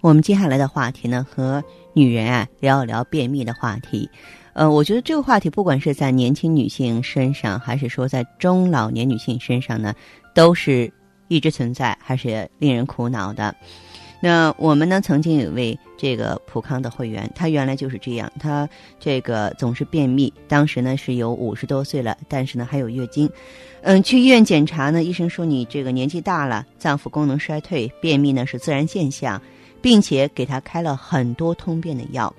我们接下来的话题呢，和女人啊聊一聊便秘的话题。呃，我觉得这个话题不管是在年轻女性身上，还是说在中老年女性身上呢，都是一直存在，还是令人苦恼的。那我们呢，曾经有位这个普康的会员，他原来就是这样，他这个总是便秘，当时呢是有五十多岁了，但是呢还有月经。嗯，去医院检查呢，医生说你这个年纪大了，脏腑功能衰退，便秘呢是自然现象。并且给他开了很多通便的药，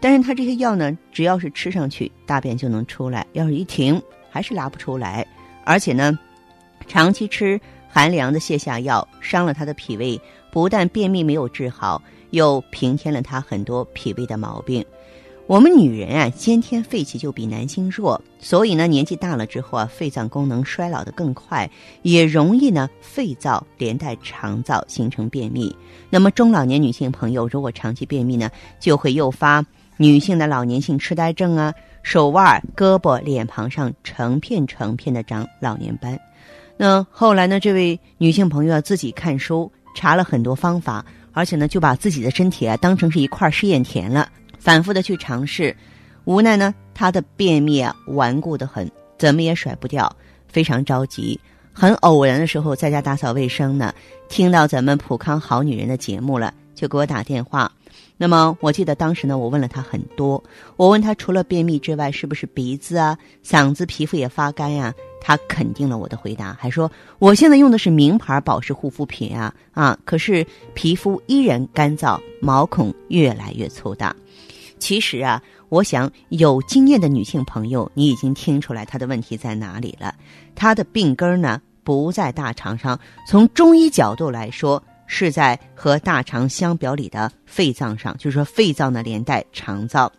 但是他这些药呢，只要是吃上去，大便就能出来；要是一停，还是拉不出来。而且呢，长期吃寒凉的泻下药，伤了他的脾胃，不但便秘没有治好，又平添了他很多脾胃的毛病。我们女人啊，先天肺气就比男性弱，所以呢，年纪大了之后啊，肺脏功能衰老的更快，也容易呢肺燥连带肠燥形成便秘。那么中老年女性朋友如果长期便秘呢，就会诱发女性的老年性痴呆症啊，手腕、胳膊、脸庞上成片成片的长老年斑。那后来呢，这位女性朋友啊自己看书查了很多方法，而且呢，就把自己的身体啊当成是一块试验田了。反复的去尝试，无奈呢，他的便秘啊顽固的很，怎么也甩不掉，非常着急。很偶然的时候，在家打扫卫生呢，听到咱们普康好女人的节目了，就给我打电话。那么我记得当时呢，我问了他很多，我问他除了便秘之外，是不是鼻子啊、嗓子、皮肤也发干呀？他肯定了我的回答，还说我现在用的是名牌保湿护肤品啊啊，可是皮肤依然干燥，毛孔越来越粗大。其实啊，我想有经验的女性朋友，你已经听出来她的问题在哪里了。她的病根呢不在大肠上，从中医角度来说，是在和大肠相表里的肺脏上，就是说肺脏呢连带肠脏。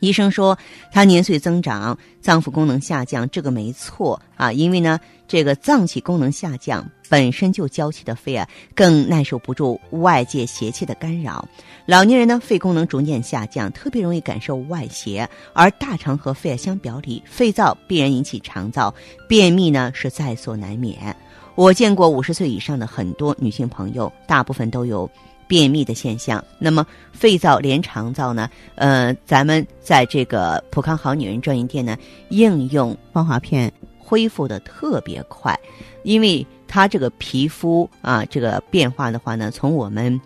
医生说他年岁增长，脏腑功能下降，这个没错啊。因为呢，这个脏器功能下降，本身就娇气的肺啊，更耐受不住外界邪气的干扰。老年人呢，肺功能逐渐下降，特别容易感受外邪。而大肠和肺相表里，肺燥必然引起肠燥，便秘呢是在所难免。我见过五十岁以上的很多女性朋友，大部分都有。便秘的现象，那么肺燥连肠燥呢？呃，咱们在这个普康好女人专营店呢，应用芳华片恢复的特别快，因为它这个皮肤啊，这个变化的话呢，从我们。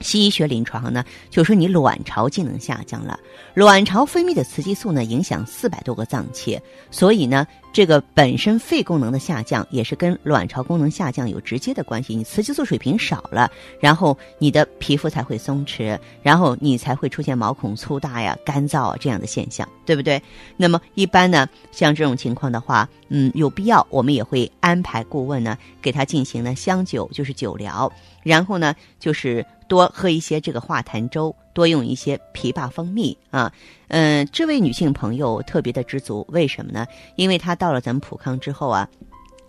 西医学临床呢，就说你卵巢机能下降了，卵巢分泌的雌激素呢，影响四百多个脏器，所以呢，这个本身肺功能的下降也是跟卵巢功能下降有直接的关系。你雌激素水平少了，然后你的皮肤才会松弛，然后你才会出现毛孔粗大呀、干燥啊这样的现象，对不对？那么一般呢，像这种情况的话，嗯，有必要我们也会安排顾问呢，给他进行呢香灸，就是灸疗，然后呢就是。多喝一些这个化痰粥，多用一些枇杷蜂蜜啊，嗯，这位女性朋友特别的知足，为什么呢？因为她到了咱们普康之后啊，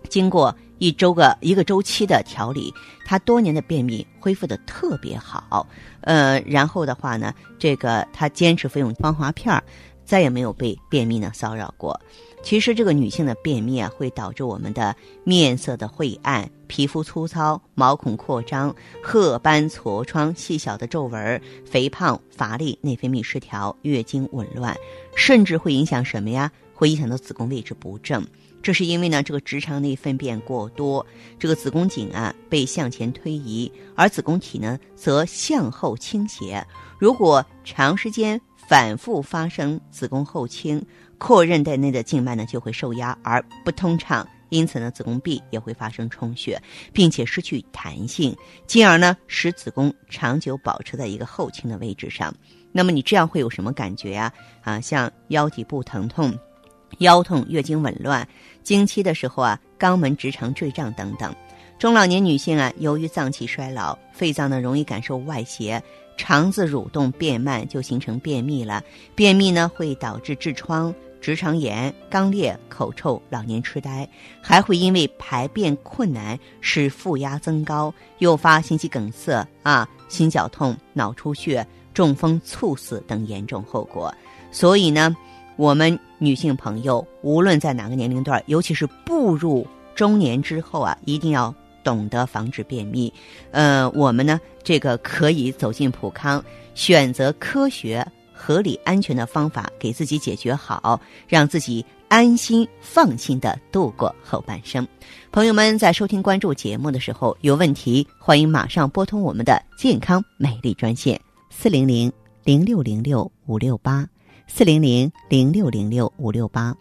经过一周个一个周期的调理，她多年的便秘恢复的特别好，呃，然后的话呢，这个她坚持服用芳华片儿，再也没有被便秘呢骚扰过。其实这个女性的便秘啊，会导致我们的面色的晦暗、皮肤粗糙、毛孔扩张、褐斑痤疮、细小的皱纹、肥胖、乏力、内分泌失调、月经紊乱，甚至会影响什么呀？会影响到子宫位置不正。这是因为呢，这个直肠内粪便过多，这个子宫颈啊被向前推移，而子宫体呢则向后倾斜。如果长时间反复发生子宫后倾，阔韧带内的静脉呢就会受压而不通畅。因此呢，子宫壁也会发生充血，并且失去弹性，进而呢使子宫长久保持在一个后倾的位置上。那么你这样会有什么感觉呀？啊，像腰底部疼痛、腰痛、月经紊乱、经期的时候啊，肛门直肠坠胀等等。中老年女性啊，由于脏器衰老，肺脏呢容易感受外邪，肠子蠕动变慢，就形成便秘了。便秘呢会导致痔疮。直肠炎、肛裂、口臭、老年痴呆，还会因为排便困难使腹压增高，诱发心肌梗塞啊、心绞痛、脑出血、中风、猝死等严重后果。所以呢，我们女性朋友无论在哪个年龄段，尤其是步入中年之后啊，一定要懂得防止便秘。呃，我们呢，这个可以走进普康，选择科学。合理安全的方法给自己解决好，让自己安心放心的度过后半生。朋友们在收听关注节目的时候，有问题欢迎马上拨通我们的健康美丽专线四零零零六零六五六八四零零零六零六五六八。